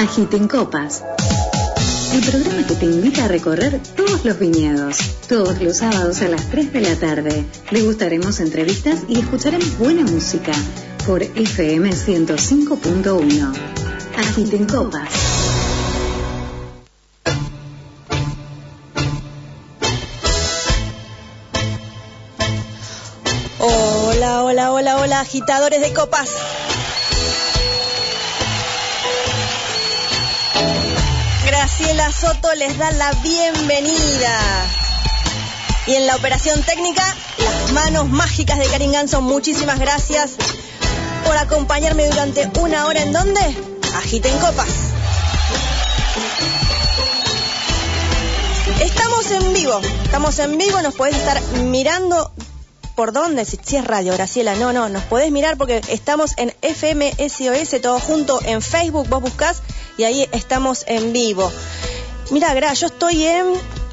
Agiten Copas. El programa que te invita a recorrer todos los viñedos. Todos los sábados a las 3 de la tarde. Degustaremos entrevistas y escucharemos buena música por FM 105.1. Agiten Copas. Hola, hola, hola, hola, agitadores de copas. Graciela Soto les da la bienvenida. Y en la operación técnica, las manos mágicas de Karin Ganson, muchísimas gracias por acompañarme durante una hora en donde agiten copas. Estamos en vivo, estamos en vivo, nos podés estar mirando por dónde, si, es radio, Graciela, no, no, nos podés mirar porque estamos en FM SOS, todo junto en Facebook, vos buscás y ahí estamos en vivo. Mira, Gra, yo estoy en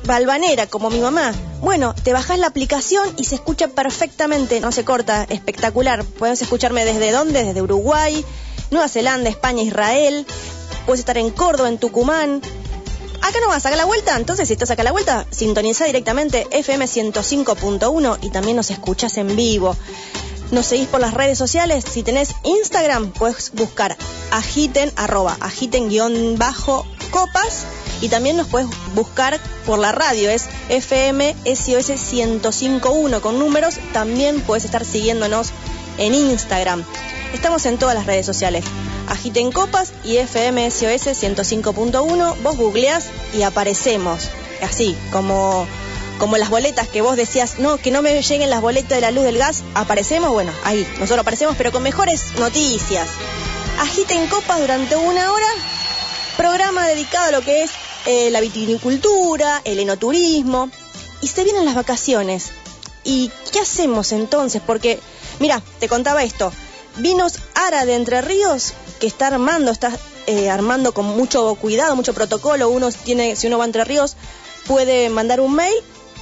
Balvanera, como mi mamá. Bueno, te bajás la aplicación y se escucha perfectamente, no se corta, espectacular. Puedes escucharme desde dónde, desde Uruguay, Nueva Zelanda, España, Israel. Puedes estar en Córdoba, en Tucumán. Acá no vas, a la vuelta. Entonces, si estás acá la vuelta, sintoniza directamente FM 105.1 y también nos escuchas en vivo. Nos seguís por las redes sociales. Si tenés Instagram, puedes buscar agiten, arroba, agiten guion bajo copas. Y también nos puedes buscar por la radio, es FM SOS 105.1 con números. También puedes estar siguiéndonos en Instagram. Estamos en todas las redes sociales. Agiten Copas y FM SOS 105.1. Vos googleás y aparecemos. Así, como, como las boletas que vos decías, no, que no me lleguen las boletas de la luz del gas. Aparecemos, bueno, ahí, nosotros aparecemos, pero con mejores noticias. Agiten Copas durante una hora. Programa dedicado a lo que es eh, la vitinicultura, el enoturismo. Y se vienen las vacaciones. ¿Y qué hacemos entonces? Porque, mira, te contaba esto. Vinos Ara de Entre Ríos, que está armando, está eh, armando con mucho cuidado, mucho protocolo. Uno tiene, si uno va a Entre Ríos, puede mandar un mail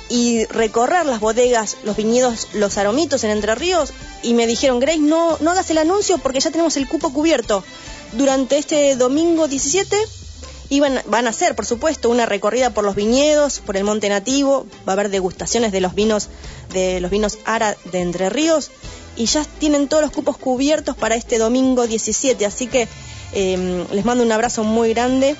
y recorrer las bodegas, los viñedos, los aromitos en Entre Ríos. Y me dijeron, Grace, no, no hagas el anuncio porque ya tenemos el cupo cubierto. Durante este domingo 17 y van, a hacer, por supuesto, una recorrida por los viñedos, por el monte nativo, va a haber degustaciones de los vinos, de los vinos Ara de Entre Ríos, y ya tienen todos los cupos cubiertos para este domingo 17, así que eh, les mando un abrazo muy grande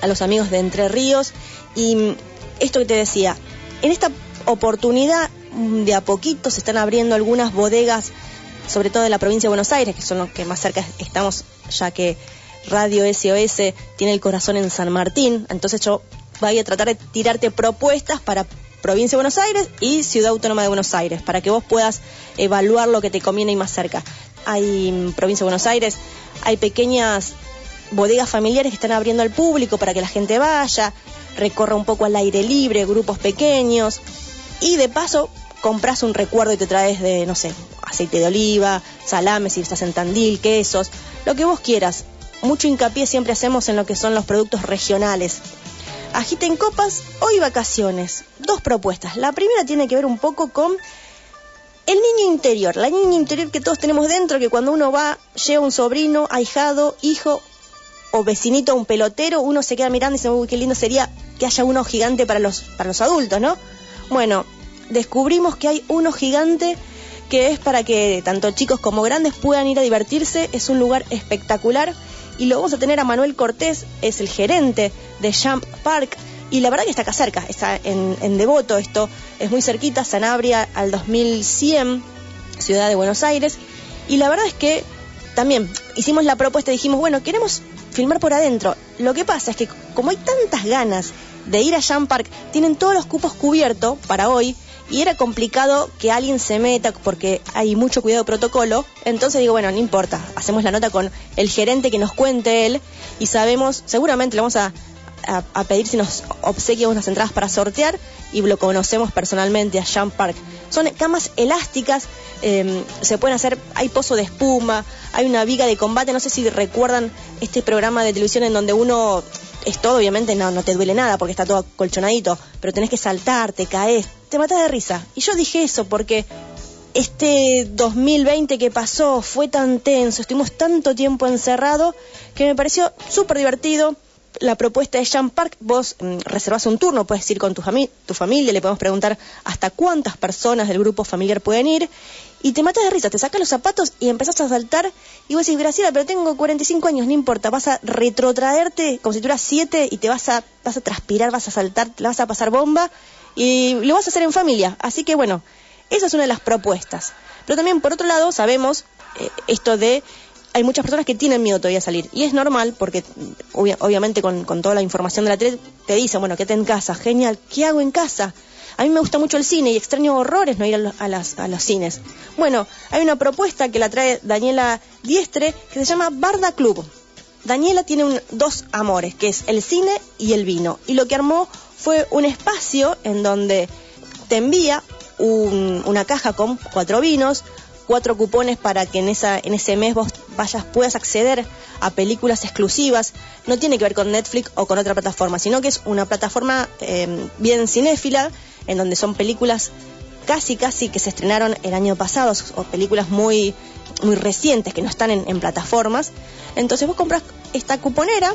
a los amigos de Entre Ríos, y esto que te decía, en esta oportunidad de a poquito se están abriendo algunas bodegas, sobre todo de la provincia de Buenos Aires, que son los que más cerca estamos, ya que Radio SOS tiene el corazón en San Martín, entonces yo voy a tratar de tirarte propuestas para Provincia de Buenos Aires y Ciudad Autónoma de Buenos Aires, para que vos puedas evaluar lo que te conviene y más cerca. Hay en Provincia de Buenos Aires, hay pequeñas bodegas familiares que están abriendo al público para que la gente vaya, recorra un poco al aire libre, grupos pequeños, y de paso compras un recuerdo y te traes de, no sé, aceite de oliva, salame si estás en Tandil, quesos, lo que vos quieras mucho hincapié siempre hacemos en lo que son los productos regionales. Agiten copas, hoy vacaciones. Dos propuestas. La primera tiene que ver un poco con el niño interior, la niña interior que todos tenemos dentro, que cuando uno va, lleva un sobrino, ahijado, hijo o vecinito, un pelotero, uno se queda mirando y dice, uy, qué lindo sería que haya uno gigante para los, para los adultos, ¿no? Bueno, descubrimos que hay uno gigante que es para que tanto chicos como grandes puedan ir a divertirse. Es un lugar espectacular y lo vamos a tener a Manuel Cortés, es el gerente de Jump Park. Y la verdad que está acá cerca, está en, Devoto, esto es muy cerquita, Sanabria al 2100, Ciudad de Buenos Aires. Y la verdad es que también hicimos la propuesta y dijimos, bueno, queremos filmar por adentro. Lo que pasa es que como hay tantas ganas de ir a Jump Park, tienen todos los cupos cubiertos para hoy y era complicado que alguien se meta porque hay mucho cuidado de protocolo. Entonces digo, bueno, no importa, hacemos la nota con el gerente que nos cuente él y sabemos, seguramente le vamos a, a, pedir si nos obsequia unas entradas para sortear y lo conocemos personalmente a Jump Park. Son camas elásticas, em, se pueden hacer, hay pozo de espuma, hay una viga de combate, no sé si recuerdan este programa de televisión en donde uno es todo, obviamente no, no te duele nada porque está todo colchonadito, pero tenés que saltar, te caes, te matas de risa. Y yo dije eso porque este 2020 que pasó fue tan tenso, estuvimos tanto tiempo encerrados que me pareció súper divertido. La propuesta de Jean Park, vos mm, reservas un turno, puedes ir con tu, tu familia, le podemos preguntar hasta cuántas personas del grupo familiar pueden ir y te matas de risa, te sacas los zapatos y empezás a saltar y vos decís, Graciela, pero tengo 45 años, no importa, vas a retrotraerte como si tuvieras 7 y te vas a, vas a transpirar, vas a saltar, vas a pasar bomba y lo vas a hacer en familia. Así que bueno, esa es una de las propuestas. Pero también, por otro lado, sabemos eh, esto de hay muchas personas que tienen miedo todavía a salir. Y es normal, porque obviamente con, toda la información de la tele te dicen, bueno, quédate en casa, genial, ¿qué hago en casa? A mí me gusta mucho el cine y extraño horrores no ir a, los cines. Bueno, hay una propuesta que la trae Daniela Diestre que se llama Barda Club. Daniela tiene dos amores, que es el cine y el vino. Y lo que armó fue un espacio en donde te envía una caja con cuatro vinos, cuatro cupones para que en, esa, en ese mes vos vayas, puedas acceder a películas exclusivas. No tiene que ver con Netflix o con otra plataforma, sino que es una plataforma em, bien cinéfila, en donde son películas casi, casi que se estrenaron el año pasado, o películas muy, muy recientes que no están en, en plataformas. Entonces vos compras esta cuponera,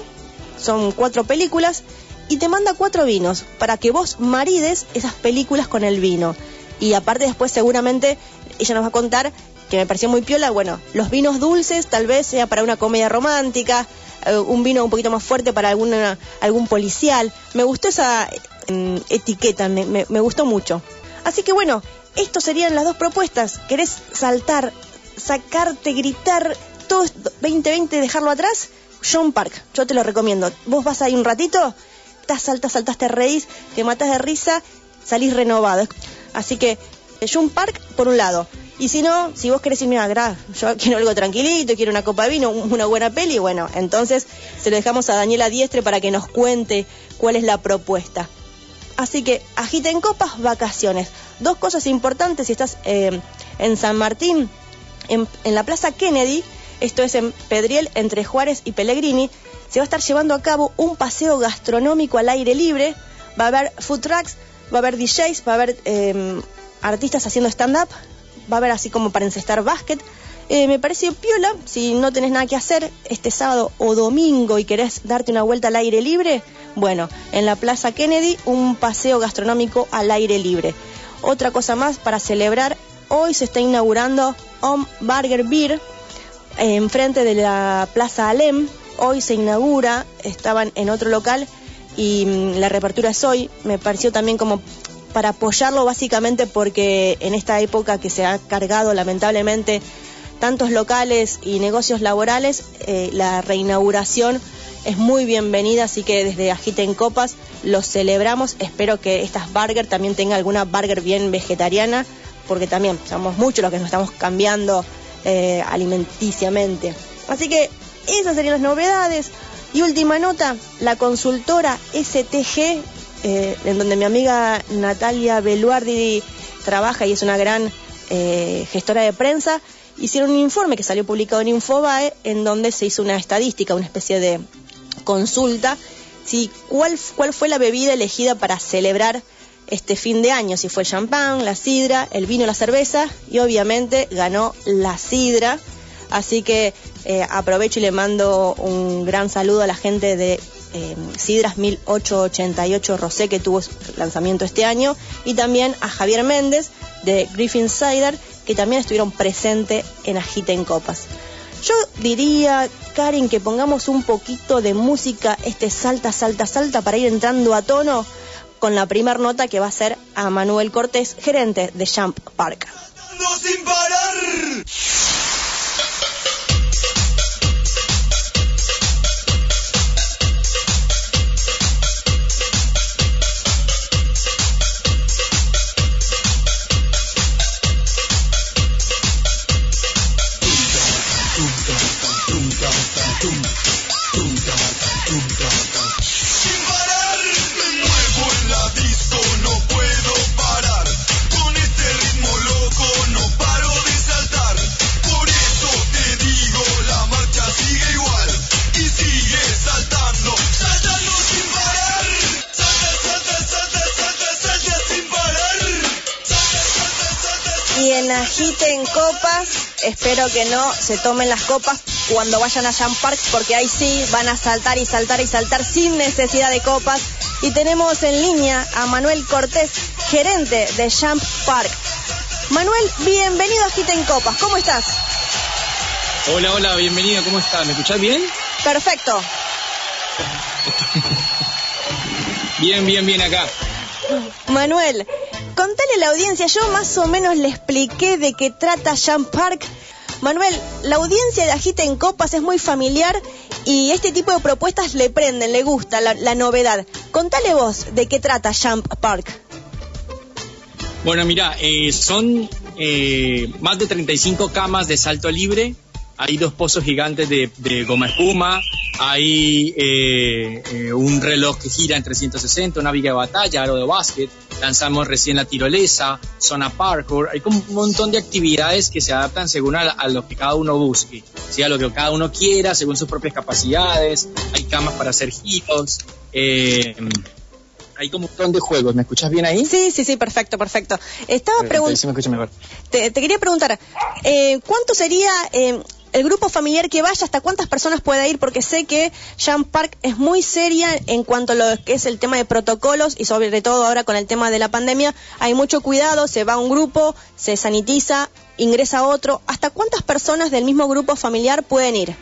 son cuatro películas, y te manda cuatro vinos para que vos marides esas películas con el vino. Y aparte después seguramente ella nos va a contar que me pareció muy piola, bueno, los vinos dulces tal vez sea para una comedia romántica, eh, un vino un poquito más fuerte para alguna, algún policial. Me gustó esa mm, etiqueta, me, me, gustó mucho. Así que bueno, estas serían las dos propuestas. ¿Querés saltar, sacarte, gritar, todo 2020, dejarlo atrás? John Park, yo te lo recomiendo. Vos vas ahí un ratito, estás, saltas, saltaste, reís, te matas de risa, salís renovado. Así que Jun Park por un lado. Y si no, si vos querés irme a yo quiero algo tranquilito, quiero una copa de vino, una buena peli, bueno, entonces se lo dejamos a Daniela Diestre para que nos cuente cuál es la propuesta. Así que agiten copas, vacaciones. Dos cosas importantes si estás eh, en San Martín, en, en la Plaza Kennedy, esto es en Pedriel, entre Juárez y Pellegrini, se va a estar llevando a cabo un paseo gastronómico al aire libre. Va a haber food trucks, va a haber DJs, va a haber em, artistas haciendo stand-up, va a haber así como para encestar básquet. Eh, me parece piola, si no tenés nada que hacer este sábado o domingo y querés darte una vuelta al aire libre, bueno, en la Plaza Kennedy un paseo gastronómico al aire libre. Otra cosa más para celebrar, hoy se está inaugurando Om Burger Beer enfrente de la Plaza Alem. Hoy se inaugura, estaban en otro local y mm, la reapertura es hoy. Me pareció también como para apoyarlo básicamente porque en esta época que se ha cargado lamentablemente tantos locales y negocios laborales, eh, la reinauguración es muy bienvenida, así que desde Agiten Copas los celebramos. Espero que estas burger también tenga alguna burger bien vegetariana, porque también somos muchos los que nos estamos cambiando eh, alimenticiamente. Así que esas serían las novedades. Y última nota, la consultora STG, eh, en donde mi amiga Natalia Beluardi trabaja y es una gran eh, gestora de prensa, hicieron un informe que salió publicado en Infobae, en donde se hizo una estadística, una especie de consulta, si cuál, cuál fue la bebida elegida para celebrar este fin de año, si fue el champán, la sidra, el vino, la cerveza, y obviamente ganó la sidra. Así que eh, aprovecho y le mando un gran saludo a la gente de eh, Sidras 1888 Rosé que tuvo lanzamiento este año y también a Javier Méndez de Griffin Cider que también estuvieron presentes en Agita en Copas. Yo diría, Karin, que pongamos un poquito de música, este salta, salta, salta, para ir entrando a tono con la primera nota que va a ser a Manuel Cortés, gerente de Jump Park. sin parar! Copas. Espero que no se tomen las copas cuando vayan a Jump Park, porque ahí sí van a saltar y saltar y saltar sin necesidad de copas. Y tenemos en línea a Manuel Cortés, gerente de Jump Park. Manuel, bienvenido a Agiten Copas. ¿Cómo estás? Hola, hola, bienvenido. ¿Cómo estás? ¿Me escuchás bien? Perfecto. bien, bien, bien acá. Manuel, contale a la audiencia, yo más o menos le expliqué de qué trata Jump Park. Manuel, la audiencia de Agita en Copas es muy familiar y este tipo de propuestas le prenden, le gusta la, novedad. Contale vos de qué trata Jump Park. Bueno, mira, eh, son eh, más de 35 camas de salto libre hay dos pozos gigantes de, goma espuma, hay eh, eh, un reloj que gira en 360, una viga de batalla, aro de básquet, lanzamos recién la tirolesa, zona parkour, hay como un montón de actividades que se adaptan según a, lo que cada uno busque, a lo que cada uno quiera, según sus propias capacidades, hay camas para hacer giros, eh, hay como un montón de juegos. ¿Me escuchas bien ahí? Sí, sí, sí, perfecto, perfecto. Estaba preguntando. Te, te, quería preguntar, ¿cuánto sería el grupo familiar que vaya, ¿hasta cuántas personas puede ir? Porque sé que Jump Park es muy seria en cuanto a lo que es el tema de protocolos y sobre todo ahora con el tema de la pandemia. Hay mucho cuidado, se va un grupo, se sanitiza, ingresa otro. ¿Hasta cuántas personas del mismo grupo familiar pueden ir?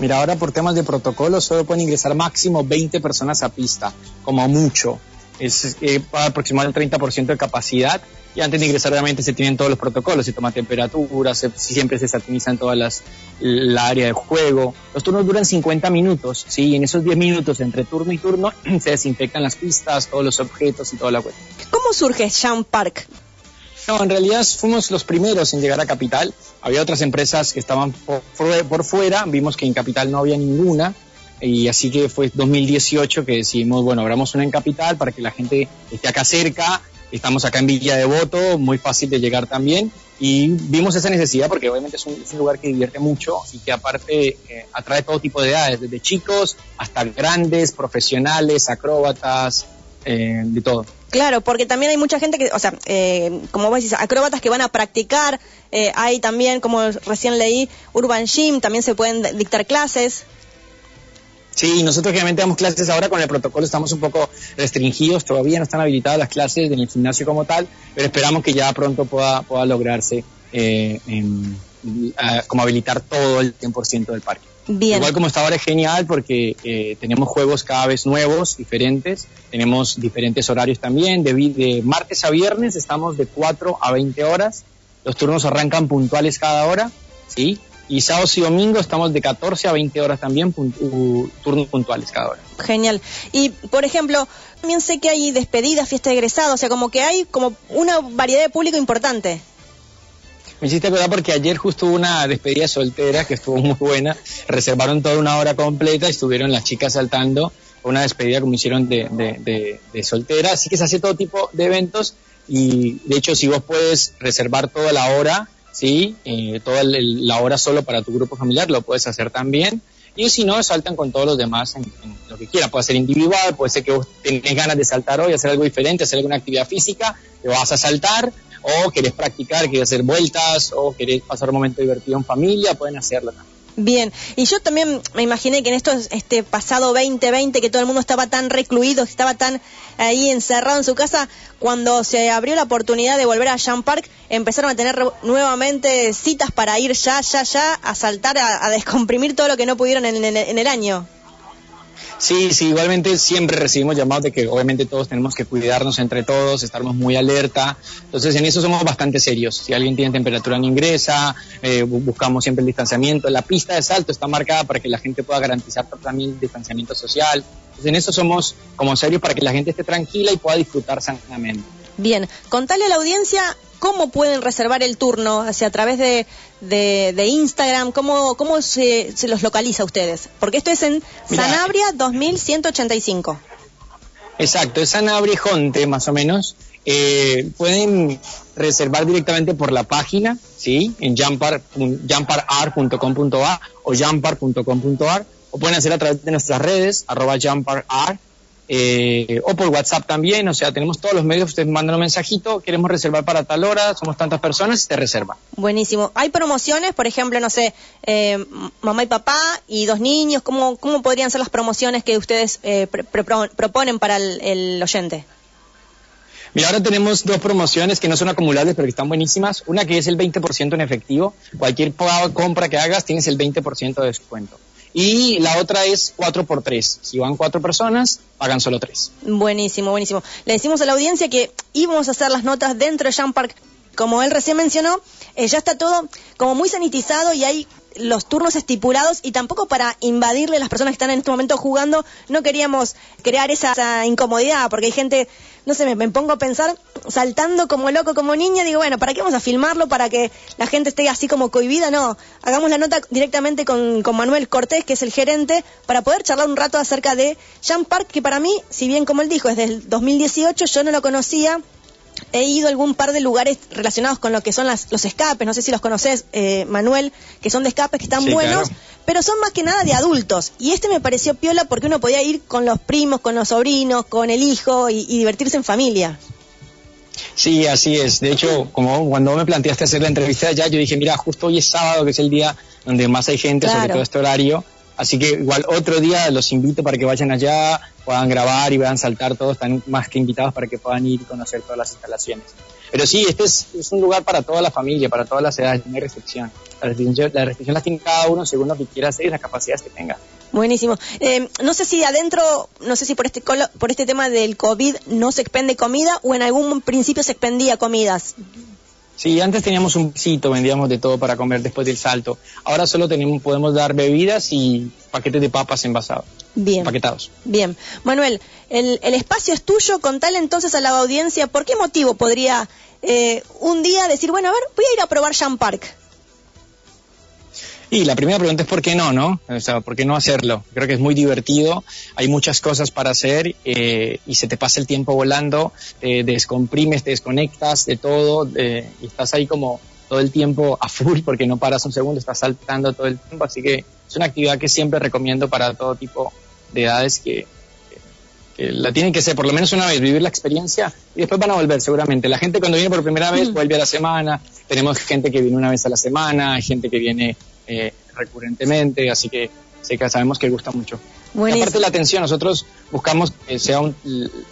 Mira, ahora por temas de protocolo solo pueden ingresar máximo 20 personas a pista, como mucho. Es eh, aproximadamente el 30% de capacidad y antes de ingresar obviamente se tienen todos los protocolos, se toma temperatura, se, siempre se en todas las la área de juego. Los turnos duran 50 minutos, ¿sí? Y en esos 10 minutos entre turno y turno se desinfectan las pistas, todos los objetos y toda la web. ¿Cómo surge Jump Park? No, en realidad fuimos los primeros en llegar a Capital. Había otras empresas que estaban por, por fuera, vimos que en Capital no había ninguna y así que fue 2018 que decidimos, bueno, abramos una en Capital para que la gente esté acá cerca Estamos acá en Villa de Voto, muy fácil de llegar también. Y vimos esa necesidad porque obviamente es un, lugar que divierte mucho y que aparte eh, atrae todo tipo de edades, desde chicos hasta grandes, profesionales, acróbatas, eh, de todo. Claro, porque también hay mucha gente que, o sea, eh, como vos decís, acróbatas que van a practicar, hay también, como recién leí, Urban Gym, también se pueden dictar clases. Sí, nosotros generalmente damos clases ahora con el protocolo, estamos un poco restringidos, todavía no están habilitadas las clases en el gimnasio como tal, pero esperamos que ya pronto pueda, pueda lograrse eh, como habilitar todo el 100% del parque. Bien. Igual como está ahora es genial porque eh, tenemos juegos cada vez nuevos, diferentes, tenemos diferentes horarios también, de, de martes a viernes estamos de 4 a 20 horas, los turnos arrancan puntuales cada hora, ¿sí? Y sábados y domingos estamos de 14 a 20 horas también, turnos puntuales cada hora. Genial. Y, por ejemplo, también sé que hay despedidas, fiesta de egresados, o sea, como que hay como una variedad de público importante. Me hiciste acordar porque ayer justo hubo una despedida soltera que estuvo muy buena. Reservaron toda una hora completa y estuvieron las chicas saltando. Una despedida como hicieron de, de, de soltera. Así que se hace todo tipo de eventos y de hecho si vos puedes reservar toda la hora ¿sí? Eh, toda la hora solo para tu grupo familiar lo puedes hacer también. Y si no, saltan con todos los demás en, lo que quiera. Puede ser individual, puede ser que vos tenés ganas de saltar hoy, hacer algo diferente, hacer alguna actividad física, te vas a saltar, o querés practicar, querés hacer vueltas, o querés pasar un momento divertido en familia, pueden hacerlo también. Bien, y yo también me imaginé que en esto, este pasado 2020, que todo el mundo estaba tan recluido, estaba tan ahí encerrado en su casa, cuando se abrió la oportunidad de volver a Jump Park, empezaron a tener nuevamente citas para ir ya, ya, ya, a saltar, a, descomprimir todo lo que no pudieron en el año. Sí, sí, igualmente siempre recibimos llamados de que obviamente todos tenemos que cuidarnos entre todos, estarnos muy alerta. Entonces en eso somos bastante serios. Si alguien tiene temperatura no ingresa, eh, buscamos siempre el distanciamiento. La pista de salto está marcada para que la gente pueda garantizar también el distanciamiento social. Entonces en eso somos como serios para que la gente esté tranquila y pueda disfrutar sanamente. Bien, contale a la audiencia cómo pueden reservar el turno, hacia a través de, de, Instagram, cómo, cómo se, se, los localiza a ustedes. Porque esto es en Sanabria 2185. Exacto, es Sanabria Jonte, más o menos. Eh, pueden reservar directamente por la página, ¿sí? En jumparart.com.ar o jumpar.com.ar o pueden hacer a través de nuestras redes, arroba eh, o por WhatsApp también, o sea, tenemos todos los medios, ustedes mandan un mensajito, queremos reservar para tal hora, somos tantas personas y te reserva. Buenísimo. ¿Hay promociones, por ejemplo, no sé, eh, mamá y papá y dos niños? ¿Cómo, cómo podrían ser las promociones que ustedes eh, proponen para el, oyente? Mira, ahora tenemos dos promociones que no son acumulables, pero que están buenísimas. Una que es el 20% en efectivo. Cualquier compra que hagas tienes el 20% de descuento. Y la otra es 4 por 3. Si van cuatro personas, pagan solo tres. Buenísimo, buenísimo. Le decimos a la audiencia que íbamos a hacer las notas dentro de Jump Park. Como él recién mencionó, eh, ya está todo como muy sanitizado y hay los turnos estipulados y tampoco para invadirle a las personas que están en este momento jugando, no queríamos crear esa, incomodidad, porque hay gente, no sé, me, pongo a pensar, saltando como loco, como niña, digo, bueno, ¿para qué vamos a filmarlo? Para que la gente esté así como cohibida, no, hagamos la nota directamente con, con Manuel Cortés, que es el gerente, para poder charlar un rato acerca de Jump Park, que para mí, si bien como él dijo, es del 2018, yo no lo conocía, he ido a algún par de lugares relacionados con lo que son las, los escapes, no sé si los conoces, eh, Manuel, que son de escapes que están buenos, pero son más que nada de adultos. Y este me pareció piola porque uno podía ir con los primos, con los sobrinos, con el hijo y, divertirse en familia. Sí, así es. De hecho, como cuando me planteaste hacer la entrevista allá, yo dije, mira, justo hoy es sábado, que es el día donde más hay gente, sobre todo este horario. Así que igual otro día los invito para que vayan allá, puedan grabar y puedan saltar todos, están más que invitados para que puedan ir y conocer todas las instalaciones. Pero sí, este es, un lugar para toda la familia, para todas las edades, no hay restricción. La restricción, la restricción tiene cada uno según lo que quiera hacer y las capacidades que tenga. Buenísimo. Eh, no sé si adentro, no sé si por este, por este tema del COVID no se expende comida o en algún principio se expendía comidas. Sí, antes teníamos un sitio, vendíamos de todo para comer después del salto. Ahora solo tenemos, podemos dar bebidas y paquetes de papas envasados. Bien. Paquetados. Bien. Manuel, el, espacio es tuyo. Contale entonces a la audiencia por qué motivo podría eh, un día decir, bueno, a ver, voy a ir a probar Jam Park. Y la primera pregunta es ¿por qué no, no? O sea, ¿por qué no hacerlo? Creo que es muy divertido, hay muchas cosas para hacer eh, y se te pasa el tiempo volando, te descomprimes, te desconectas de todo y estás ahí como todo el tiempo a full porque no paras un segundo, estás saltando todo el tiempo, así que es una actividad que siempre recomiendo para todo tipo de edades que, la tienen que hacer por lo menos una vez, vivir la experiencia y después van a volver seguramente. La gente cuando viene por primera vez mm. vuelve a la semana, tenemos gente que viene una vez a la semana, gente que viene eh, recurrentemente, así que sé que sabemos que gusta mucho. aparte de la atención, nosotros buscamos que sea un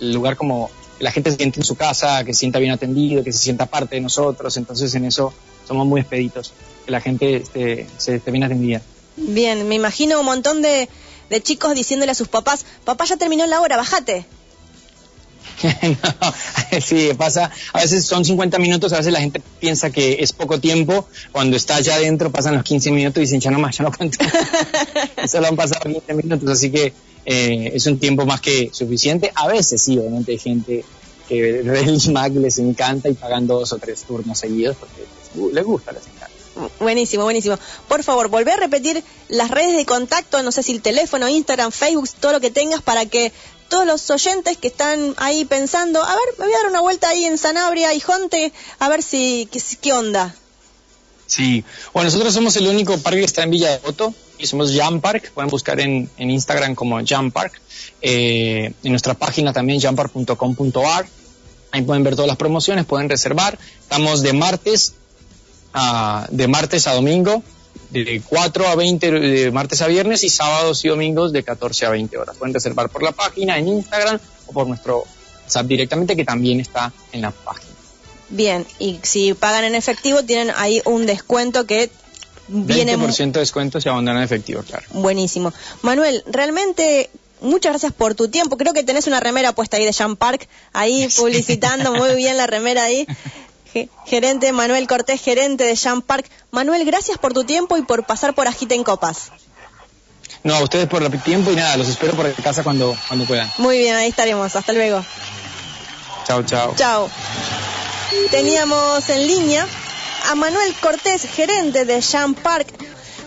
lugar como que la gente se siente en su casa, que se sienta bien atendido, que se sienta parte de nosotros, entonces en eso somos muy expeditos, que la gente este, se esté bien atendida. Bien, me imagino un montón de, de chicos diciéndole a sus papás, papá ya terminó la hora, bájate. No, sí, pasa, a veces son 50 minutos, a veces la gente piensa que es poco tiempo, cuando está allá adentro pasan los 15 minutos y dicen, ya no más, ya no cuento. Solo han pasado 15 minutos, así que eh, es un tiempo más que suficiente. A veces sí, obviamente hay gente que el Mac les encanta y pagan dos o tres turnos seguidos porque les gusta, les encanta. Buenísimo, buenísimo. Por favor, volvé a repetir las redes de contacto, no sé si el teléfono, Instagram, Facebook, todo lo que tengas para que todos los oyentes que están ahí pensando, a ver, me voy a dar una vuelta ahí en Sanabria y Jonte, a ver si qué, onda. Sí, bueno, nosotros somos el único parque que está en Villa de Voto y somos Jam Park, pueden buscar en, Instagram como Jam Park, eh, en nuestra página también jampark.com.ar, ahí pueden ver todas las promociones, pueden reservar, estamos de martes de martes a domingo, de 4 a 20 de martes a viernes y sábados y domingos de 14 a 20 horas. Pueden reservar por la página, en Instagram o por nuestro WhatsApp directamente que también está en la página. Bien, y si pagan en efectivo tienen ahí un descuento que viene... 20% de descuento si abandonan en efectivo, claro. Buenísimo. Manuel, realmente muchas gracias por tu tiempo. Creo que tenés una remera puesta ahí de Jean Park, ahí publicitando muy bien la remera ahí gerente Manuel Cortés, gerente de Jam Park. Manuel, gracias por tu tiempo y por pasar por Agita en Copas. No, a ustedes por el tiempo y nada, los espero por casa cuando, cuando puedan. Muy bien, ahí estaremos. Hasta luego. Chao, chao. Chao. Teníamos en línea a Manuel Cortés, gerente de Jam Park.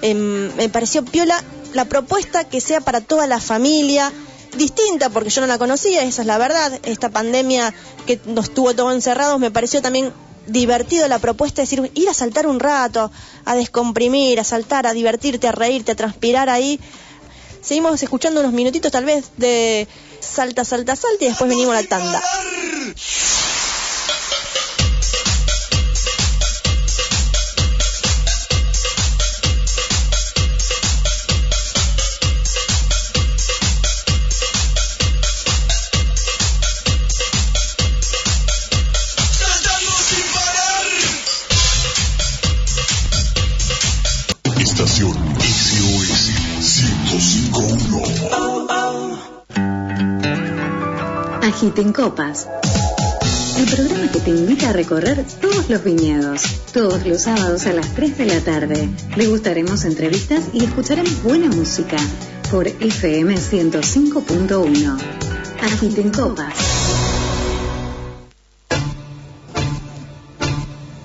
Em, me pareció piola la propuesta que sea para toda la familia, distinta porque yo no la conocía, esa es la verdad. Esta pandemia que nos tuvo todos encerrados me pareció también divertido la propuesta de decir, ir a saltar un rato, a descomprimir, a saltar, a divertirte, a reírte, a transpirar ahí. seguimos escuchando unos minutitos tal vez de salta, salta, salta y después venimos a la tanda. Agiten Copas. El programa que te invita a recorrer todos los viñedos. Todos los sábados a las 3 de la tarde. Degustaremos entrevistas y escucharemos buena música por FM 105.1. Agiten Copas.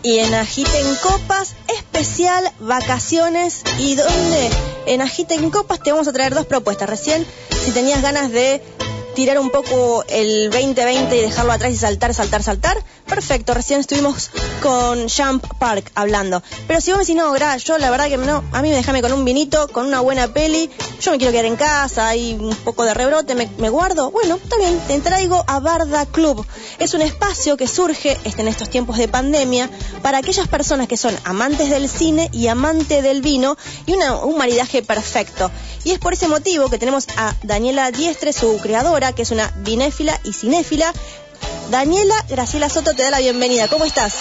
Y en Agiten Copas, especial vacaciones. ¿Y dónde? En Agiten Copas te vamos a traer dos propuestas. Recién, si tenías ganas de tirar un poco el 2020 y dejarlo atrás y saltar, saltar, saltar, perfecto. Recién estuvimos con Jump Park hablando. Pero si vos me decís, no, Gra, yo la verdad que no, a mí me déjame con un vinito, con una buena peli, yo me quiero quedar en casa, hay un poco de rebrote, me, guardo. Bueno, bien, te traigo a Barda Club. Es un espacio que surge este, en estos tiempos de pandemia para aquellas personas que son amantes del cine y amantes del vino y un maridaje perfecto. Y es por ese motivo que tenemos a Daniela Diestre, su creadora, que es una vinéfila y cinéfila. Daniela Graciela Soto te da la bienvenida. ¿Cómo estás?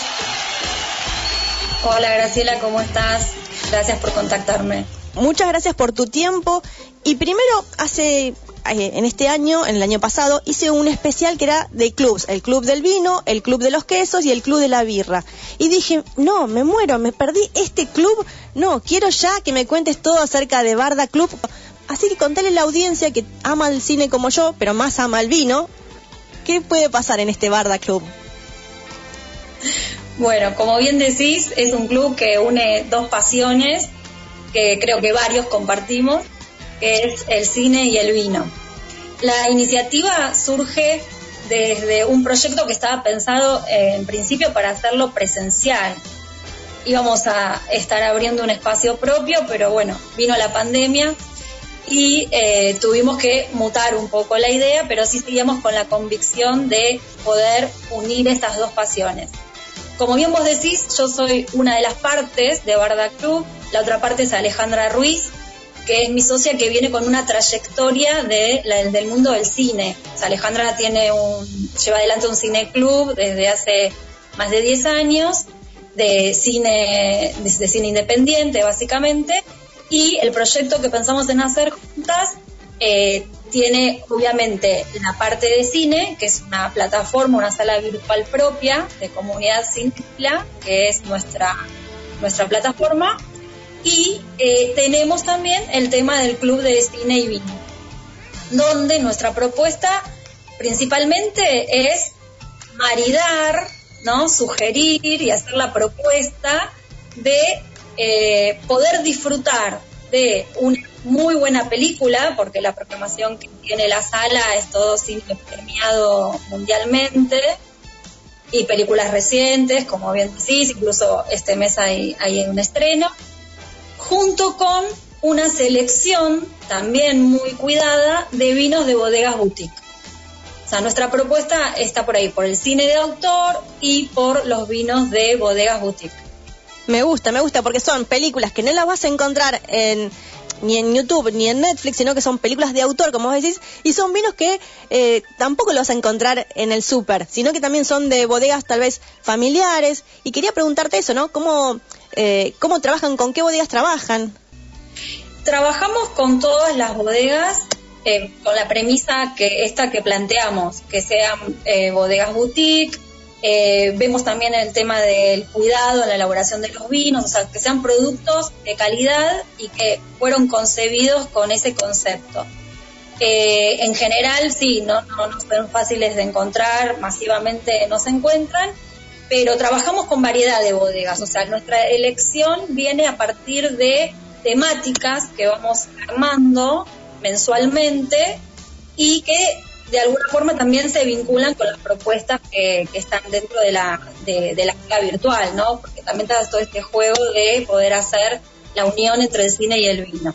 Hola Graciela, ¿cómo estás? Gracias por contactarme. Muchas gracias por tu tiempo. Y primero, hace eh, en este año, en el año pasado, hice un especial que era de clubs, el club del vino, el club de los quesos y el club de la birra. Y dije, no, me muero, me perdí este club, no, quiero ya que me cuentes todo acerca de Barda Club. Así que contale a la audiencia que ama el cine como yo, pero más ama el vino, ¿qué puede pasar en este Barda Club? Bueno, como bien decís, es un club que une dos pasiones que creo que varios compartimos, que es el cine y el vino. La iniciativa surge desde un proyecto que estaba pensado en principio para hacerlo presencial. Íbamos a estar abriendo un espacio propio, pero bueno, vino la pandemia y eh, tuvimos que mutar un poco la idea, pero sí seguíamos con la convicción de poder unir estas dos pasiones. Como bien vos decís, yo soy una de las partes de Barda Club, la otra parte es Alejandra Ruiz, que es mi socia que viene con una trayectoria de, la- del mundo del cine. Alejandra tiene un, lleva adelante un cine club desde hace más de 10 años, de cine, de cine independiente básicamente, y el proyecto que pensamos en hacer juntas eh, tiene obviamente la parte de cine, que es una plataforma, una sala virtual propia de comunidad cinéfila, que es nuestra, nuestra plataforma, y eh, tenemos también el tema del club de cine y vino, donde nuestra propuesta principalmente es maridar, ¿no? sugerir y hacer la propuesta de eh, poder disfrutar de una muy buena película, porque la programación que tiene la sala es todo cine premiado mundialmente, y películas recientes, como bien decís, incluso este mes hay, hay un estreno, junto con una selección también muy cuidada de vinos de bodegas boutique. O sea, nuestra propuesta está por ahí, por el cine de autor y por los vinos de bodegas boutique. Me gusta, me gusta, porque son películas que no las vas a encontrar en, ni en YouTube ni en Netflix, sino que son películas de autor, como vos decís, y son vinos que eh, tampoco los vas a encontrar en el súper, sino que también son de bodegas tal vez familiares. Y quería preguntarte eso, ¿no? ¿Cómo, eh, cómo trabajan, con qué bodegas trabajan? Trabajamos con todas las bodegas eh, con la premisa que esta que planteamos, que sean eh, bodegas boutique. Eh, vemos también el tema del cuidado en la elaboración de los vinos, o sea, que sean productos de calidad y que fueron concebidos con ese concepto. Eh, en general, sí, no, no, no son fáciles de encontrar, masivamente no se encuentran, pero trabajamos con variedad de bodegas, o sea, nuestra elección viene a partir de temáticas que vamos armando mensualmente y que de alguna forma también se vinculan con las propuestas que, están dentro de la, de, la sala virtual, ¿no? Porque también está todo este juego de poder hacer la unión entre el cine y el vino.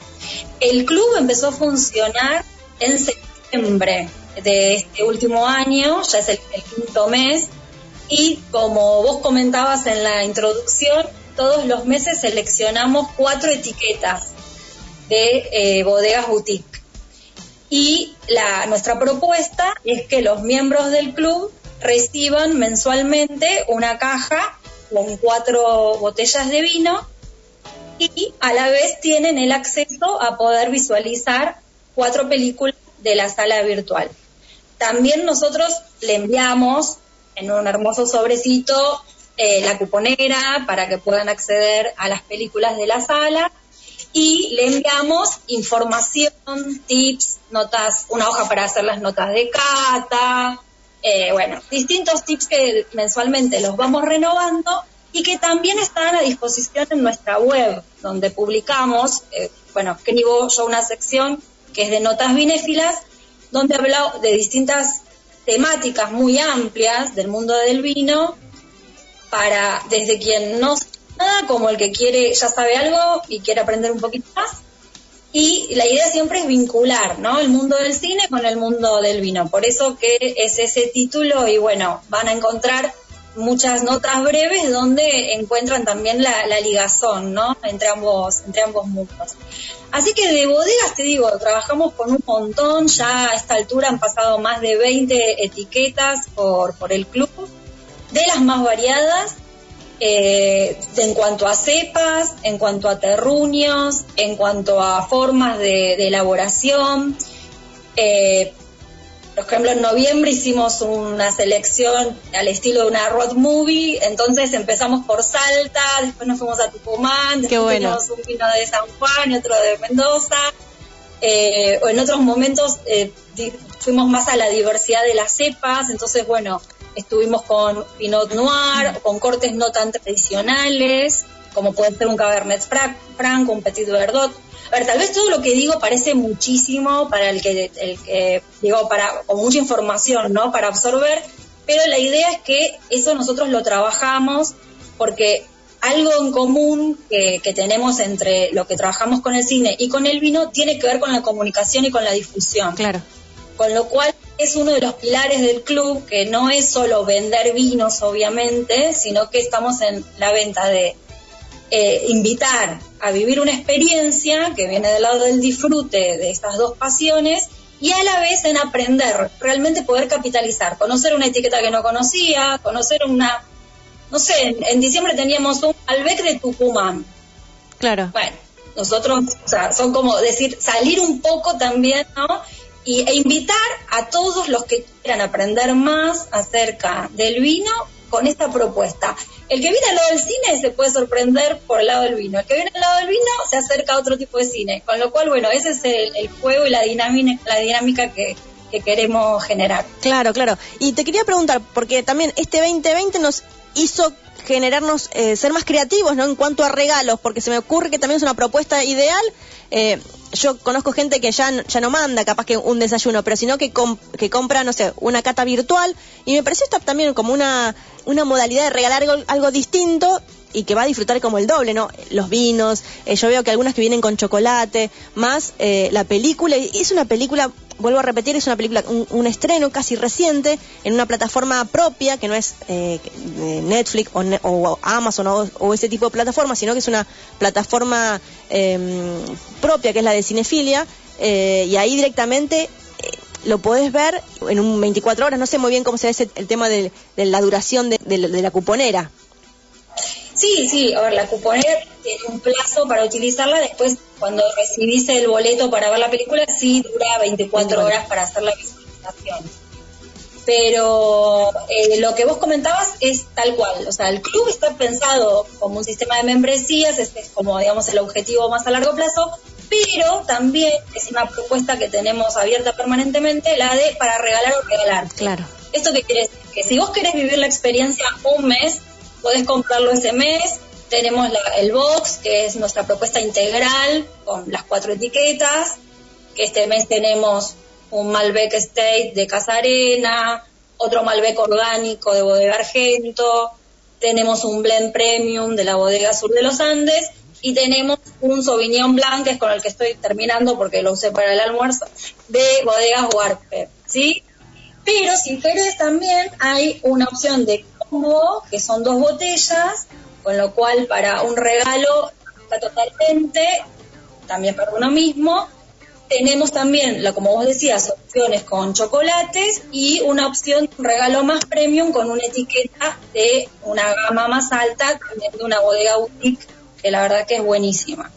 El club empezó a funcionar en septiembre de este último año, ya es el, el quinto mes, y como vos comentabas en la introducción, todos los meses seleccionamos cuatro etiquetas de eh, bodegas boutique. Y la, nuestra propuesta es que los miembros del club reciban mensualmente una caja con cuatro botellas de vino y a la vez tienen el acceso a poder visualizar cuatro películas de la sala virtual. También nosotros le enviamos en un hermoso sobrecito eh, la cuponera para que puedan acceder a las películas de la sala y le enviamos información, tips, notas, una hoja para hacer las notas de cata, eh, bueno, distintos tips que mensualmente los vamos renovando y que también están a disposición en nuestra web, donde publicamos, eh, bueno, escribo yo una sección que es de notas vinéfilas, donde hablo de distintas temáticas muy amplias del mundo del vino, para desde quien no como el que quiere, ya sabe algo y quiere aprender un poquito más. Y la idea siempre es vincular, ¿no? El mundo del cine con el mundo del vino. Por eso que es ese título y bueno, van a encontrar muchas notas breves donde encuentran también la, la, ligazón, ¿no? Entre ambos, entre ambos mundos. Así que de bodegas, te digo, trabajamos con un montón, ya a esta altura han pasado más de 20 etiquetas por, por el club, de las más variadas, eh, en cuanto a cepas, en cuanto a terruños, en cuanto a formas de, de elaboración. Eh, por ejemplo, en noviembre hicimos una selección al estilo de una road movie, entonces empezamos por Salta, después nos fuimos a Tucumán, después bueno. un vino de San Juan y otro de Mendoza. Eh, o en otros momentos eh, fuimos más a la diversidad de las cepas, entonces bueno, estuvimos con Pinot Noir, con cortes no tan tradicionales, como puede ser un Cabernet Franc, un Petit Verdot. A ver, tal vez todo lo que digo parece muchísimo para el que, el que digo, para, con mucha información, ¿no? Para absorber, pero la idea es que eso nosotros lo trabajamos porque algo en común que, que, tenemos entre lo que trabajamos con el cine y con el vino tiene que ver con la comunicación y con la difusión. Claro. Con lo cual es uno de los pilares del club, que no es solo vender vinos, obviamente, sino que estamos en la venta de eh, invitar a vivir una experiencia que viene del lado del disfrute de estas dos pasiones y a la vez en aprender, realmente poder capitalizar, conocer una etiqueta que no conocía, conocer una, no sé, en, en diciembre teníamos un Albec de Tucumán. Claro. Bueno, nosotros, o sea, son como decir, salir un poco también, ¿no? Y, e invitar a todos los que quieran aprender más acerca del vino con esta propuesta. El que viene al lado del cine se puede sorprender por el lado del vino. El que viene al lado del vino se acerca a otro tipo de cine. Con lo cual, bueno, ese es el, juego y la dinámica, la dinámica que queremos generar. Claro, claro. Y te quería preguntar, porque también este 2020 nos hizo generarnos, eh, ser más creativos, ¿no? En cuanto a regalos, porque se me ocurre que también es una propuesta ideal. Eh, yo conozco gente que ya, ya no manda capaz que un desayuno, pero sino que, que compra, no sé, una cata virtual. Y me pareció esta también como una, una modalidad de regalar algo, algo distinto y que va a disfrutar como el doble, ¿no? Los vinos, eh, yo veo que algunas que vienen con chocolate, más eh, la película, y es una película, vuelvo a repetir, es una película, un, estreno casi reciente, en una plataforma propia, que no es eh, Netflix o, o Amazon o, ese tipo de plataforma, sino que es una plataforma propia, que es la de Cinefilia, y ahí directamente lo podés ver en un 24 horas, no sé muy bien cómo se ve ese, el tema de, la duración de la cuponera. Sí, sí, a ver, la cuponera tiene un plazo para utilizarla, después cuando recibís el boleto para ver la película, sí dura 24 horas para hacer la visualización. Pero eh, lo que vos comentabas es tal cual, o sea, el club está pensado como un sistema de membresías, este es como, digamos, el objetivo más a largo plazo, pero también es una propuesta que tenemos abierta permanentemente, la de para regalar o regalar. Claro. ¿Esto qué quiere decir? Que si vos querés vivir la experiencia un mes, podés comprarlo ese mes. Tenemos el box, que es nuestra propuesta integral con las cuatro etiquetas, que este mes tenemos un Malbec State de Casarena, otro Malbec orgánico de Bodega Argento, tenemos un blend premium de la Bodega Sur de los Andes y tenemos un Sauvignon Blanc, que es con el que estoy terminando porque lo usé para el almuerzo, de bodegas Warper, ¿sí? Pero si querés también hay una opción de que son dos botellas, con lo cual para un regalo está totalmente, también para uno mismo. Tenemos también, como vos decías, opciones con chocolates y una opción, un regalo más premium con una etiqueta de una gama más alta, también de una bodega boutique, que la verdad que es buenísima.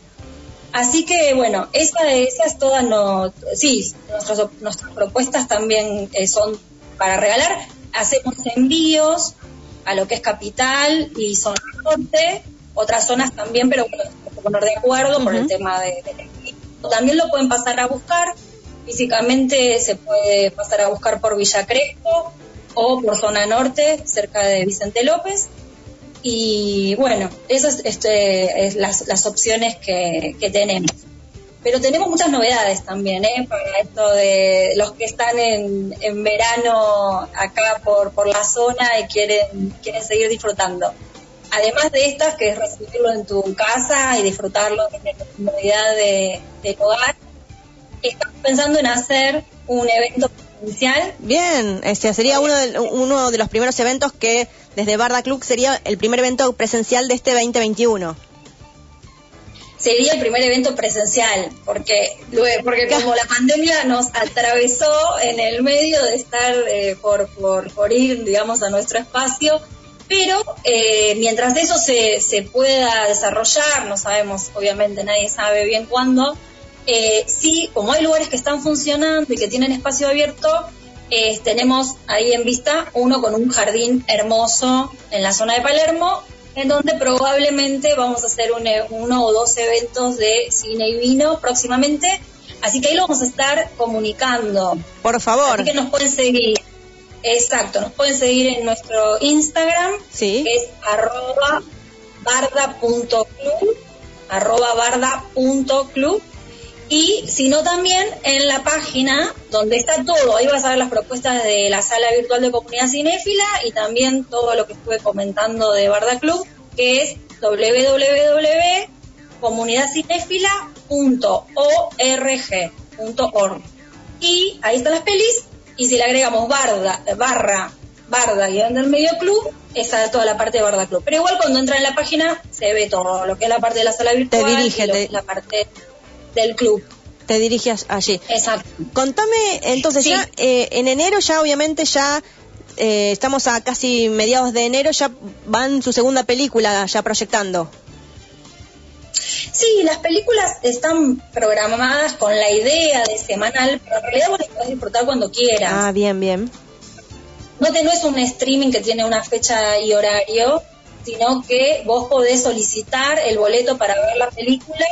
Así que bueno, esa, esas todas no, sí, nuestras, nuestras propuestas también eh, son para regalar. Hacemos envíos a lo que es capital y zona norte, otras zonas también, pero bueno, poner de acuerdo por el tema de, envío. También lo pueden pasar a buscar, físicamente se puede pasar a buscar por Villa Crespo o por zona norte, cerca de Vicente López. Y bueno, esas este, es las, las opciones que, que tenemos. Pero tenemos muchas novedades también, ¿eh? Para esto de los que están en, en verano acá por, por la zona y quieren, quieren seguir disfrutando. Además de estas, que es recibirlo en tu casa y disfrutarlo desde la comodidad de, de tu hogar, estamos pensando en hacer un evento presencial. Bien, este sería uno de, uno de los primeros eventos que desde Barda Club sería el primer evento presencial de este 2021. Sería el primer evento presencial, porque porque como la pandemia nos atravesó en el medio de estar eh, por, por, por ir, digamos, a nuestro espacio, pero eh, mientras eso se, se pueda desarrollar, no sabemos, obviamente nadie sabe bien cuándo, eh, sí, como hay lugares que están funcionando y que tienen espacio abierto, eh, tenemos ahí en vista uno con un jardín hermoso en la zona de Palermo, en donde probablemente vamos a hacer un, e- uno o dos eventos de cine y vino próximamente. Así que ahí lo vamos a estar comunicando. Por favor. Así que nos pueden seguir. Exacto, nos pueden seguir en nuestro Instagram, Sí. que es arroba barda.club, arroba barda.club. Y si no también en la página donde está todo, ahí vas a ver las propuestas de la sala virtual de comunidad cinéfila y también todo lo que estuve comentando de Barda Club, que es www.comunidadcinéfila.org.org. Y ahí están las pelis, y si le agregamos barda, barra, barda y del medio club, esa es toda la parte de Barda Club. Pero igual cuando entra en la página se ve todo, lo que es la parte de la sala virtual dirige, y lo te- es la parte del club. Te diriges allí. Exacto. Contame, entonces Sí. ya eh, en enero ya obviamente ya eh, estamos a casi mediados de enero, ya van su segunda película ya proyectando. Sí, las películas están programadas con la idea de semanal, pero en realidad vos las podés disfrutar cuando quieras. Ah, bien, bien. No, te, no es un streaming que tiene una fecha y horario, sino que vos podés solicitar el boleto para ver la película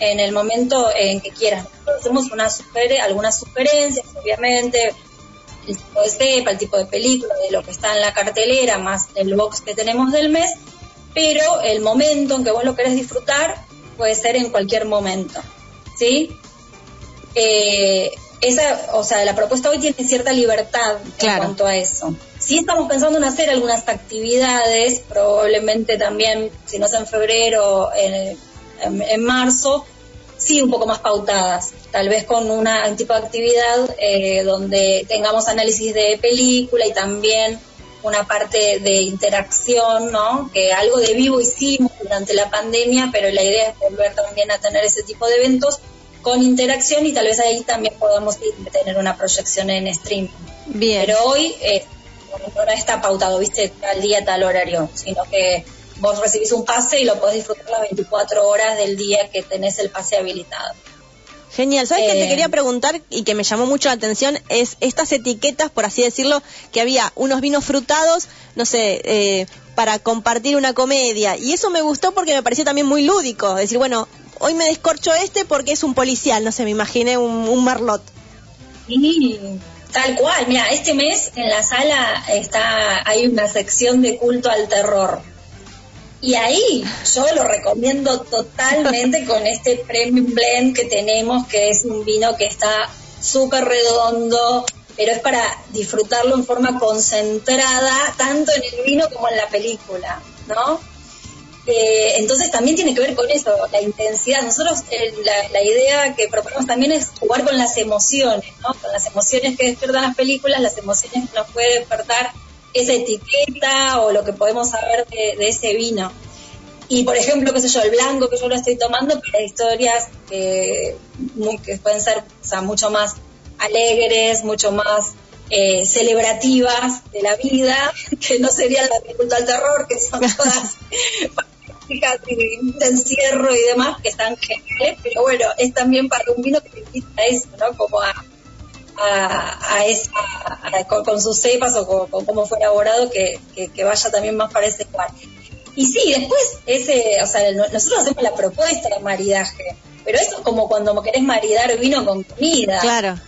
en el momento en que quieras. Nosotros hacemos una suger- algunas sugerencias, obviamente, el tipo de cepa, el tipo de película, de lo que está en la cartelera, más el box que tenemos del mes, pero el momento en que vos lo querés disfrutar puede ser en cualquier momento, ¿sí? Eh, esa, o sea, la propuesta hoy tiene cierta libertad Claro. en cuanto a eso. Sí estamos pensando en hacer algunas actividades, probablemente también, si no es en febrero, en, en- en marzo, sí un poco más pautadas, tal vez con una, un tipo de actividad eh, donde tengamos análisis de película y también una parte de interacción, ¿no? Que algo de vivo hicimos durante la pandemia, pero la idea es volver también a tener ese tipo de eventos con interacción y tal vez ahí también podamos tener una proyección en stream. Bien. Pero hoy eh, no está pautado, viste, tal día, tal horario, sino que vos recibís un pase y lo podés disfrutar las 24 horas del día que tenés el pase habilitado. Genial. ¿Sabes qué te Eh, quería preguntar y que me llamó mucho la atención? Es estas etiquetas, por así decirlo, que había unos vinos frutados, no sé, eh, para compartir una comedia. Y eso me gustó porque me pareció también muy lúdico. Decir, bueno, hoy me descorcho este porque es un policial, no sé, me imaginé un, un marlot. Y tal cual, mira, este mes en la sala está hay una sección de culto al terror. Y ahí yo lo recomiendo totalmente con este Premium Blend que tenemos, que es un vino que está súper redondo, pero es para disfrutarlo en forma concentrada, tanto en el vino como en la película, ¿no? Eh, entonces también tiene que ver con eso, la intensidad. Nosotros eh, la, la, idea que proponemos también es jugar con las emociones, ¿no? Con las emociones que despiertan las películas, las emociones que nos puede despertar esa etiqueta o lo que podemos saber de, de ese vino. Y por ejemplo, qué sé yo, el blanco que yo lo estoy tomando para historias que, que pueden ser o sea, mucho más alegres, mucho más eh, celebrativas de la vida, que no serían la película al terror, que son todas de encierro y demás, que están geniales, pero bueno, es también para un vino que te invita a eso, ¿no? Como a, a, esa, con, sus cepas o con, cómo fue elaborado, que, que, vaya también más para ese cual. Y sí, después, ese, o sea, nosotros hacemos la propuesta de maridaje, pero eso es como cuando querés maridar vino con comida. Claro.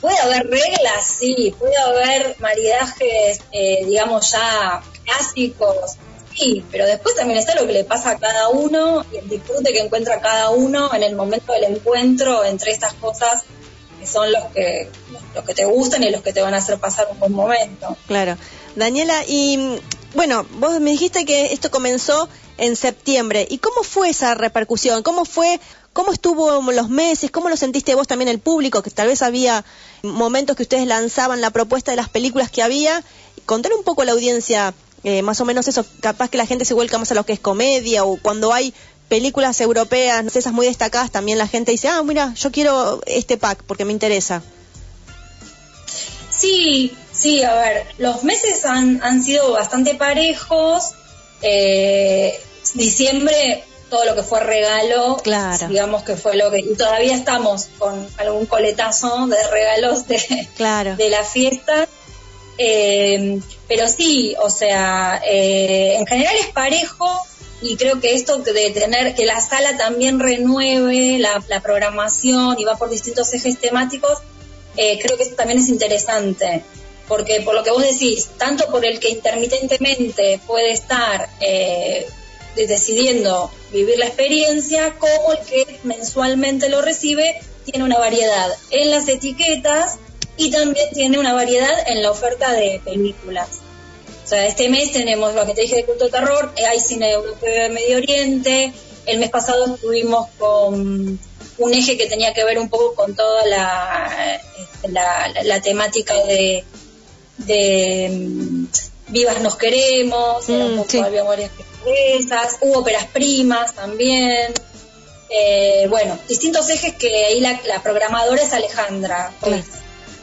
Puede haber reglas, sí, puede haber maridajes, eh, digamos, ya clásicos, sí, pero después también está lo que le pasa a cada uno y el disfrute que encuentra cada uno en el momento del encuentro entre estas cosas son los que los que te gustan y los que te van a hacer pasar un buen momento. Claro. Daniela, y bueno, vos me dijiste que esto comenzó en septiembre. ¿Y cómo fue esa repercusión? ¿Cómo fue, cómo estuvo los meses? ¿Cómo lo sentiste vos también el público? Que tal vez había momentos que ustedes lanzaban la propuesta de las películas que había. Contar un poco a la audiencia, eh, más o menos eso, capaz que la gente se vuelca más a lo que es comedia o cuando hay películas europeas, esas muy destacadas, también la gente dice, ah, mira, yo quiero este pack porque me interesa. Sí, sí, a ver, los meses han, han sido bastante parejos. Eh, diciembre, todo lo que fue regalo, claro. digamos que fue lo que... Y todavía estamos con algún coletazo de regalos de, claro. de la fiesta. Eh, pero sí, o sea, eh, en general es parejo y creo que esto de tener que la sala también renueve la, programación y va por distintos ejes temáticos eh, creo que eso también es interesante, porque por lo que vos decís, tanto por el que intermitentemente puede estar eh, decidiendo vivir la experiencia, como el que mensualmente lo recibe, tiene una variedad en las etiquetas y también tiene una variedad en la oferta de películas. O sea, este mes tenemos lo que te dije de culto terror, eh, hay cine europeo de Medio Oriente, el mes pasado estuvimos con un eje que tenía que ver un poco con toda la, la, temática de, de mm, Vivas nos queremos, mm, había varias hubo óperas primas también. Eh, bueno, distintos ejes que ahí la, programadora es Alejandra. Pues,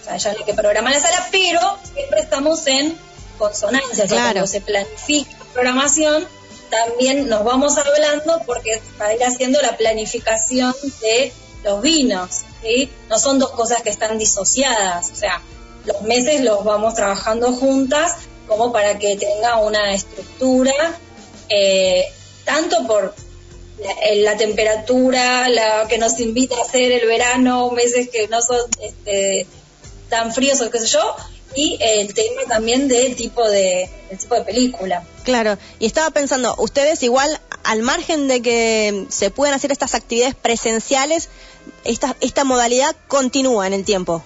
o sea, ella es la que programa la sala, pero siempre estamos en consonancia. Claro. cuando se planifica la programación, también nos vamos hablando porque para ir haciendo la planificación de los vinos, ¿sí? No son dos cosas que están disociadas, o sea, los meses los vamos trabajando juntas como para que tenga una estructura, eh, tanto por la, temperatura, la que nos invita a hacer el verano, meses que no son este, tan fríos o qué sé yo, y el tema también del tipo de, tipo de película. Claro, y estaba pensando, ustedes igual, al margen de que se puedan hacer estas actividades presenciales, esta, esta modalidad continúa en el tiempo.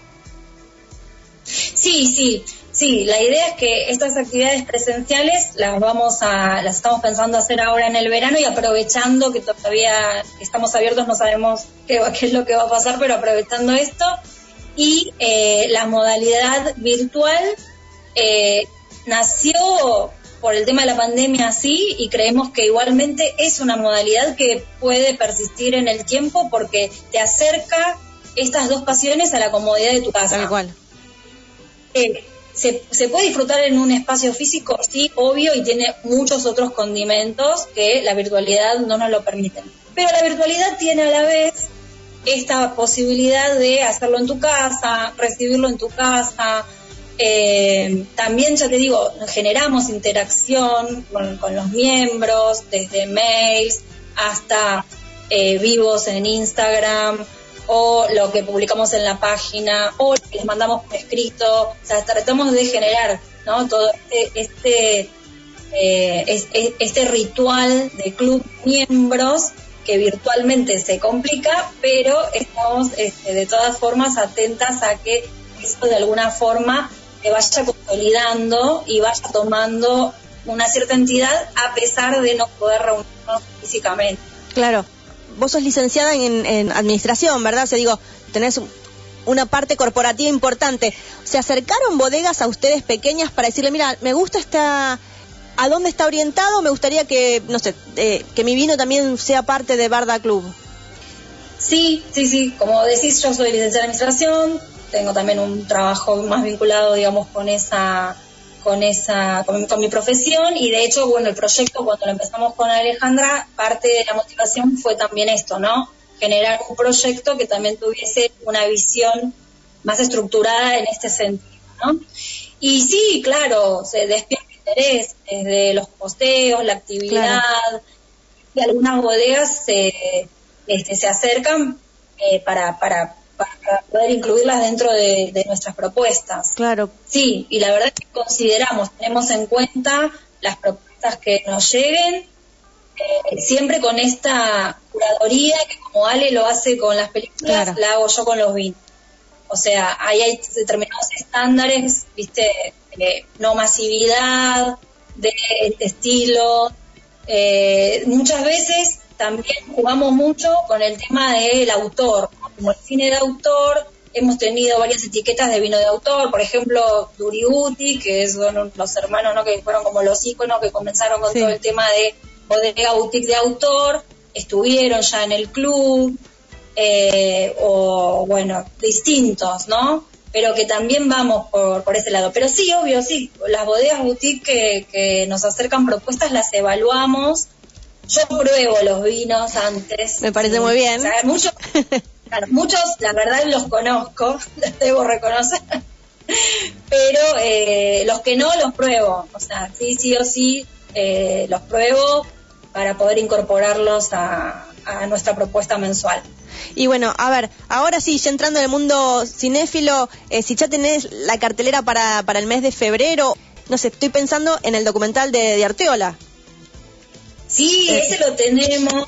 Sí, sí, sí. La idea es que estas actividades presenciales las vamos a, las estamos pensando hacer ahora en el verano y aprovechando que todavía estamos abiertos, no sabemos qué, qué es lo que va a pasar, pero aprovechando esto, y eh, la modalidad virtual eh, nació por el tema de la pandemia así y creemos que igualmente es una modalidad que puede persistir en el tiempo porque te acerca estas dos pasiones a la comodidad de tu casa. Tal cual. Eh, se, se, puede disfrutar en un espacio físico, sí, obvio, y tiene muchos otros condimentos que la virtualidad no nos lo permiten. Pero la virtualidad tiene a la vez esta posibilidad de hacerlo en tu casa, recibirlo en tu casa. Eh, también, ya te digo, generamos interacción con, los miembros, desde mails hasta eh, vivos en Instagram o lo que publicamos en la página o les mandamos por escrito. O sea, tratamos de generar ¿no? todo este, este, eh, este ritual de club miembros que virtualmente se complica, pero estamos este, de todas formas atentas a que eso de alguna forma se vaya consolidando y vaya tomando una cierta entidad a pesar de no poder reunirnos físicamente. Claro. Vos sos licenciada en, administración, ¿verdad? O sea, digo, tenés un- una parte corporativa importante. ¿Se acercaron bodegas a ustedes pequeñas para decirle, mira, me gusta esta... ¿A dónde está orientado? Me gustaría que, no sé, eh, que mi vino también sea parte de Barda Club. Sí, sí, sí. Como decís, yo soy licenciada en administración. Tengo también un trabajo más vinculado, digamos, con esa, con esa, con, mi- con mi profesión. Y de hecho, bueno, el proyecto cuando lo empezamos con Alejandra, parte de la motivación fue también esto, ¿no? Generar un proyecto que también tuviese una visión más estructurada en este sentido, ¿no? Y sí, claro, se despierta interés desde los posteos, la actividad, y algunas bodegas se, este, se acercan eh, para, para, para poder incluirlas dentro de, de nuestras propuestas. Claro. Sí, y la verdad es que consideramos, tenemos en cuenta las propuestas que nos lleguen, eh, siempre con esta curaduría que como Ale lo hace con las películas, Claro. la hago yo con los vinos. O sea, ahí hay determinados estándares, viste, de no masividad, de, de estilo. Eh, muchas veces también jugamos mucho con el tema del autor. ¿no? Como el cine de autor, hemos tenido varias etiquetas de vino de autor, por ejemplo, Duriuti, que son los hermanos ¿no? que fueron como los íconos que comenzaron con Sí. todo el tema de bodega boutique de autor, estuvieron ya en el club, eh, o bueno, distintos, ¿no? Pero que también vamos por, por ese lado. Pero sí, obvio, sí, las bodegas boutique que, que nos acercan propuestas las evaluamos. Yo pruebo los vinos antes. Me parece muy bien. O sea, muchos, claro, muchos, la verdad, los conozco, les debo reconocer. Pero eh, los que no, los pruebo. O sea, sí, sí o sí, eh, los pruebo para poder incorporarlos a, a nuestra propuesta mensual. Y bueno, a ver, ahora sí, ya entrando en el mundo cinéfilo, eh, si ya tenés la cartelera para, para el mes de febrero, no sé, estoy pensando en el documental de, de Arteola. Sí, Eh. ese lo tenemos.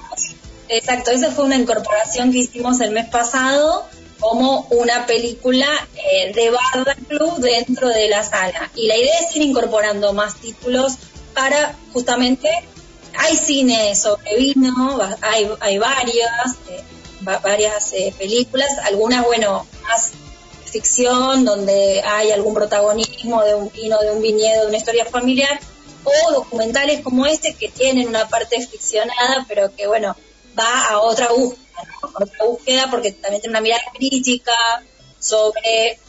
Exacto, esa fue una incorporación que hicimos el mes pasado como una película eh, de Barda Club dentro de la sala. Y la idea es ir incorporando más títulos para justamente... Hay cine sobre vino, hay, hay varias, eh, varias eh, películas, algunas, bueno, más ficción, donde hay algún protagonismo de un vino, de un viñedo, de una historia familiar, o documentales como este que tienen una parte ficcionada, pero que bueno, va a otra búsqueda, ¿no? otra búsqueda porque también tiene una mirada crítica sobre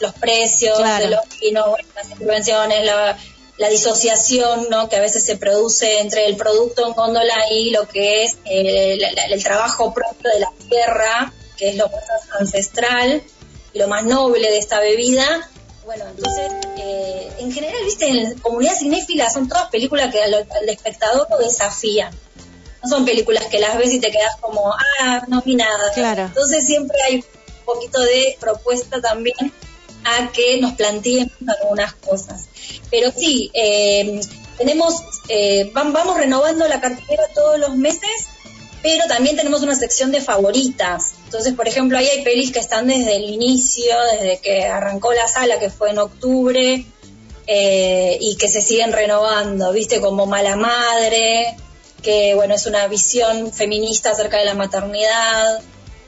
los precios Claro. de los vinos, las intervenciones, la, la disociación ¿no? que a veces se produce entre el producto en góndola y lo que es eh, la- la- el trabajo propio de la tierra, que es lo más ancestral y lo más noble de esta bebida. Bueno, entonces, eh, en general, viste, en la comunidad cinéfila son todas películas que al, al espectador lo desafían. No son películas que las ves y te quedas como, ah, no vi nada. Claro. Entonces siempre hay un poquito de propuesta también a que nos planteen algunas cosas. Pero sí, eh, tenemos, eh, vam- vamos renovando la cartelera todos los meses, pero también tenemos una sección de favoritas. Entonces, por ejemplo, ahí hay pelis que están desde el inicio, desde que arrancó la sala, que fue en octubre, eh, y que se siguen renovando, ¿viste? Como Mala Madre, que bueno, es una visión feminista acerca de la maternidad,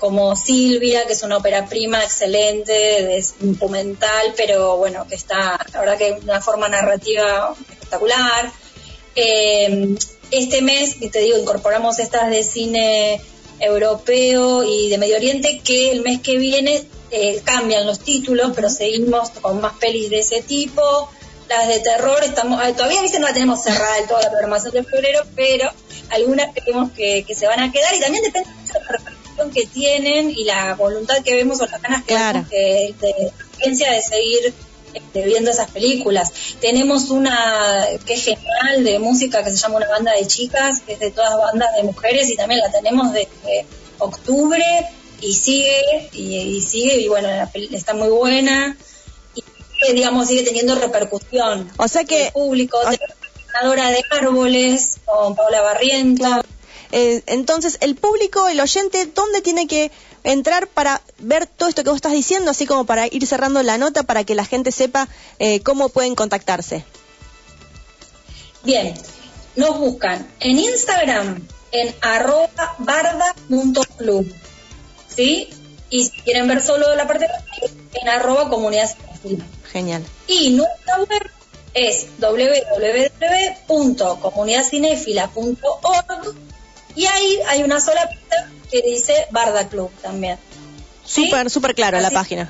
como Silvia, que es una ópera prima excelente, de documental, pero bueno, que está, la verdad que de una forma narrativa espectacular. Eh, este mes, te digo, incorporamos estas de cine europeo y de Medio Oriente, que el mes que viene eh, cambian los títulos, pero seguimos con más pelis de ese tipo. Las de terror, estamos ah, todavía ¿viste? no la tenemos cerrada de toda la programación de febrero, pero algunas creemos que, que se van a quedar y también depende mucho de la que tienen y la voluntad que vemos o las ganas que Claro. vemos de audiencia de seguir este, viendo esas películas. Tenemos una que es genial de música que se llama Una banda de chicas, que es de todas bandas de mujeres y también la tenemos desde octubre y sigue y, y sigue y bueno, la está muy buena y digamos sigue teniendo repercusión. O sea que- el público, o- de árboles con Paula Barriento. Eh, entonces, el público, el oyente, ¿dónde tiene que entrar para ver todo esto que vos estás diciendo, así como para ir cerrando la nota para que la gente sepa eh, cómo pueden contactarse? Bien, nos buscan en Instagram en arroba barda.club. ¿Sí? Y si quieren ver solo la parte de en arroba comunidad. Genial. Y nuestra web es www.comunidadcinefila.org y ahí hay una sola pista que dice Barda Club también. ¿Sí? Súper, súper claro la página.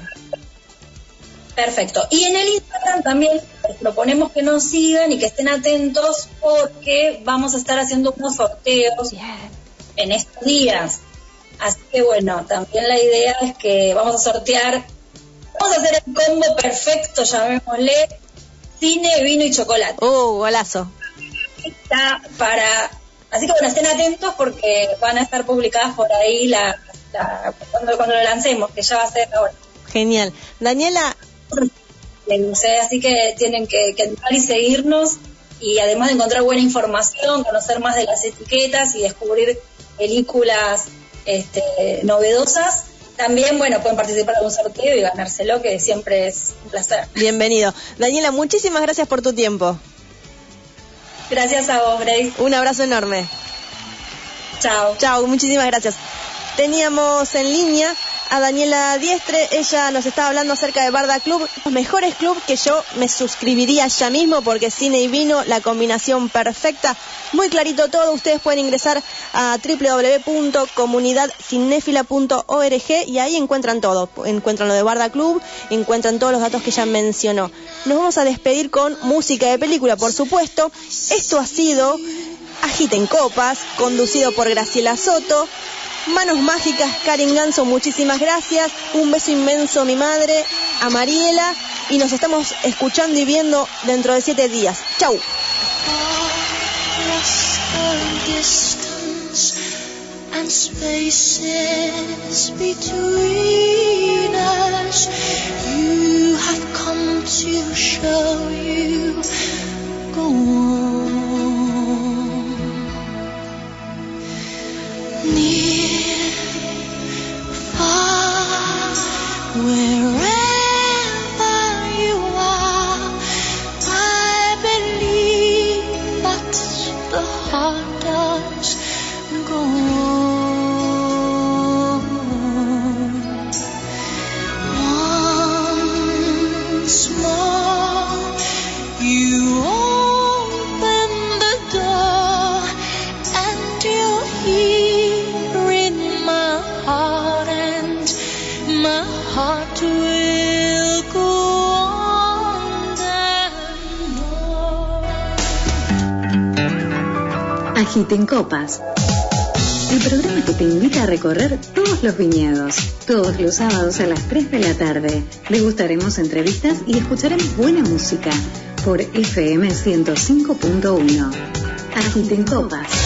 Perfecto. Y en el Instagram también les proponemos que nos sigan y que estén atentos porque vamos a estar haciendo unos sorteos en estos días. Así que bueno, también la idea es que vamos a sortear, vamos a hacer el combo perfecto, llamémosle, cine, vino y chocolate. Uh, golazo. Está para, así que bueno, estén atentos porque van a estar publicadas por ahí la, la- cuando, cuando lo lancemos, que ya va a ser ahora. Genial. Daniela, así que tienen que, que entrar y seguirnos y además de encontrar buena información, conocer más de las etiquetas y descubrir películas este, novedosas, también, bueno, pueden participar de un sorteo y ganárselo, que siempre es un placer. bienvenido. Daniela, muchísimas gracias por tu tiempo. Gracias a vos, Grace. Un abrazo enorme. Chao. Chao, muchísimas gracias. Teníamos en línea a Daniela Diestre, ella nos estaba hablando acerca de Barda Club, los mejores club que yo me suscribiría ya mismo porque cine y vino, la combinación perfecta, muy clarito todo, ustedes pueden ingresar a www.comunidadcinefila.org y ahí encuentran todo, encuentran lo de Barda Club, encuentran todos los datos que ella mencionó. Nos vamos a despedir con música de película, por supuesto. Esto ha sido Agiten Copas, conducido por Graciela Soto. Manos Mágicas, Karin Ganso, muchísimas gracias. Un beso inmenso a mi madre, a Mariela. Y nos estamos escuchando y viendo dentro de siete días. Chau. You have come to show you. Agiten Copas. El programa que te invita a recorrer todos los viñedos. Todos los sábados a las 3 de la tarde. Degustaremos entrevistas y escucharemos buena música por FM 105.1. Agiten Copas.